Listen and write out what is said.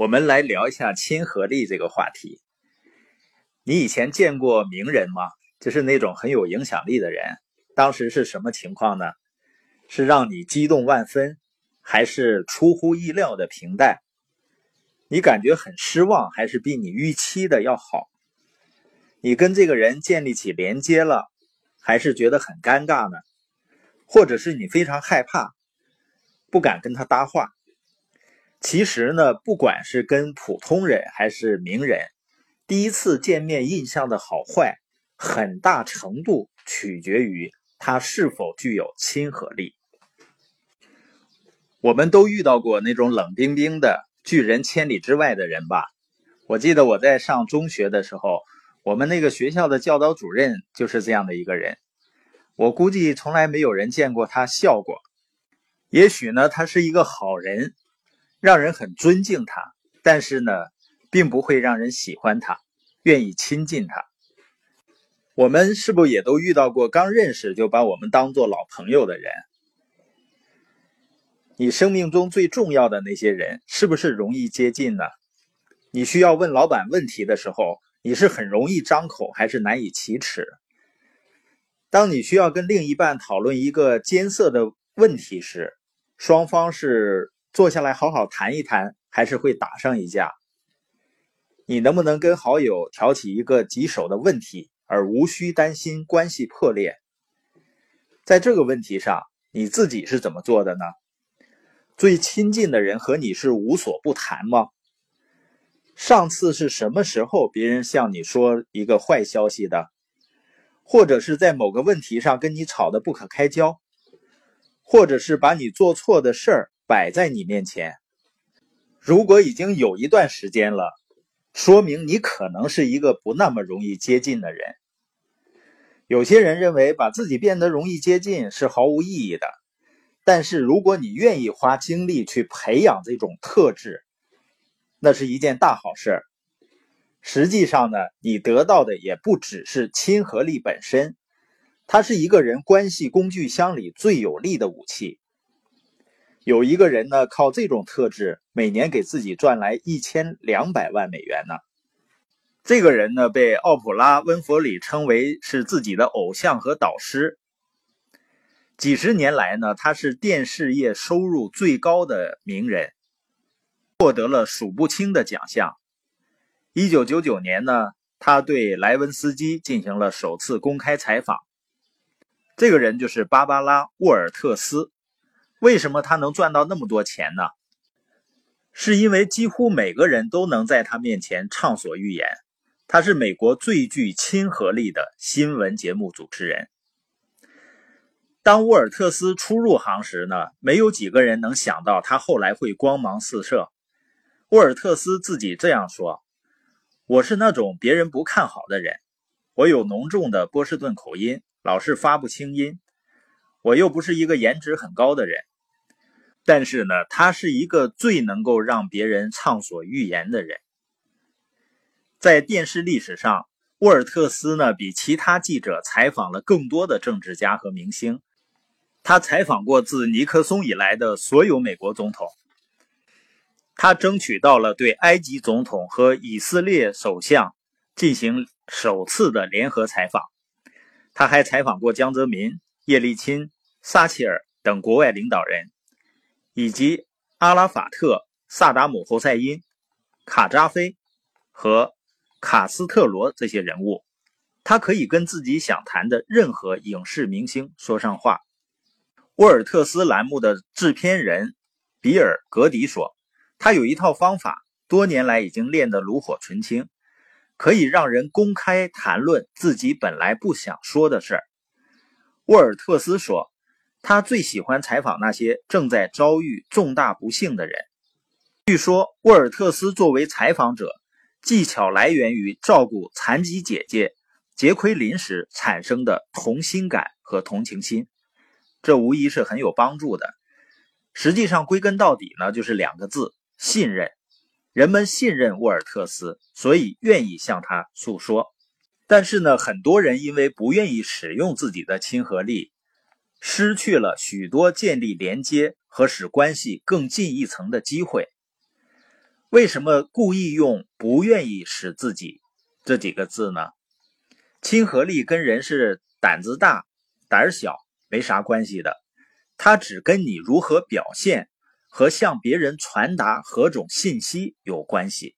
我们来聊一下亲和力这个话题。你以前见过名人吗？就是那种很有影响力的人，当时是什么情况呢？是让你激动万分，还是出乎意料的平淡？你感觉很失望，还是比你预期的要好？你跟这个人建立起连接了，还是觉得很尴尬呢？或者是你非常害怕，不敢跟他搭话？其实呢，不管是跟普通人还是名人，第一次见面印象的好坏，很大程度取决于他是否具有亲和力。我们都遇到过那种冷冰冰的、拒人千里之外的人吧？我记得我在上中学的时候。我们那个学校的教导主任就是这样的一个人，我估计从来没有人见过他笑过。也许呢，他是一个好人，让人很尊敬他，但是呢，并不会让人喜欢他，愿意亲近他。我们是不是也都遇到过刚认识就把我们当做老朋友的人？你生命中最重要的那些人，是不是容易接近呢？你需要问老板问题的时候。你是很容易张口，还是难以启齿？当你需要跟另一半讨论一个艰涩的问题时，双方是坐下来好好谈一谈，还是会打上一架？你能不能跟好友挑起一个棘手的问题，而无需担心关系破裂？在这个问题上，你自己是怎么做的呢？最亲近的人和你是无所不谈吗？上次是什么时候别人向你说一个坏消息的，或者是在某个问题上跟你吵得不可开交，或者是把你做错的事儿摆在你面前？如果已经有一段时间了，说明你可能是一个不那么容易接近的人。有些人认为把自己变得容易接近是毫无意义的，但是如果你愿意花精力去培养这种特质，那是一件大好事。实际上呢，你得到的也不只是亲和力本身，它是一个人关系工具箱里最有力的武器。有一个人呢，靠这种特质，每年给自己赚来一千两百万美元呢。这个人呢，被奥普拉·温弗里称为是自己的偶像和导师。几十年来呢，他是电视业收入最高的名人。获得了数不清的奖项。一九九九年呢，他对莱文斯基进行了首次公开采访。这个人就是芭芭拉·沃尔特斯。为什么他能赚到那么多钱呢？是因为几乎每个人都能在他面前畅所欲言。他是美国最具亲和力的新闻节目主持人。当沃尔特斯初入行时呢，没有几个人能想到他后来会光芒四射。沃尔特斯自己这样说：“我是那种别人不看好的人，我有浓重的波士顿口音，老是发不清音。我又不是一个颜值很高的人，但是呢，他是一个最能够让别人畅所欲言的人。在电视历史上，沃尔特斯呢比其他记者采访了更多的政治家和明星，他采访过自尼克松以来的所有美国总统。”他争取到了对埃及总统和以色列首相进行首次的联合采访。他还采访过江泽民、叶利钦、撒切尔等国外领导人，以及阿拉法特、萨达姆侯赛因、卡扎菲和卡斯特罗这些人物。他可以跟自己想谈的任何影视明星说上话。沃尔特斯栏目的制片人比尔·格迪说。他有一套方法，多年来已经练得炉火纯青，可以让人公开谈论自己本来不想说的事儿。沃尔特斯说，他最喜欢采访那些正在遭遇重大不幸的人。据说，沃尔特斯作为采访者，技巧来源于照顾残疾姐姐杰奎琳时产生的同心感和同情心，这无疑是很有帮助的。实际上，归根到底呢，就是两个字。信任，人们信任沃尔特斯，所以愿意向他诉说。但是呢，很多人因为不愿意使用自己的亲和力，失去了许多建立连接和使关系更进一层的机会。为什么故意用“不愿意使自己”这几个字呢？亲和力跟人是胆子大、胆小没啥关系的，它只跟你如何表现和向别人传达何种信息有关系。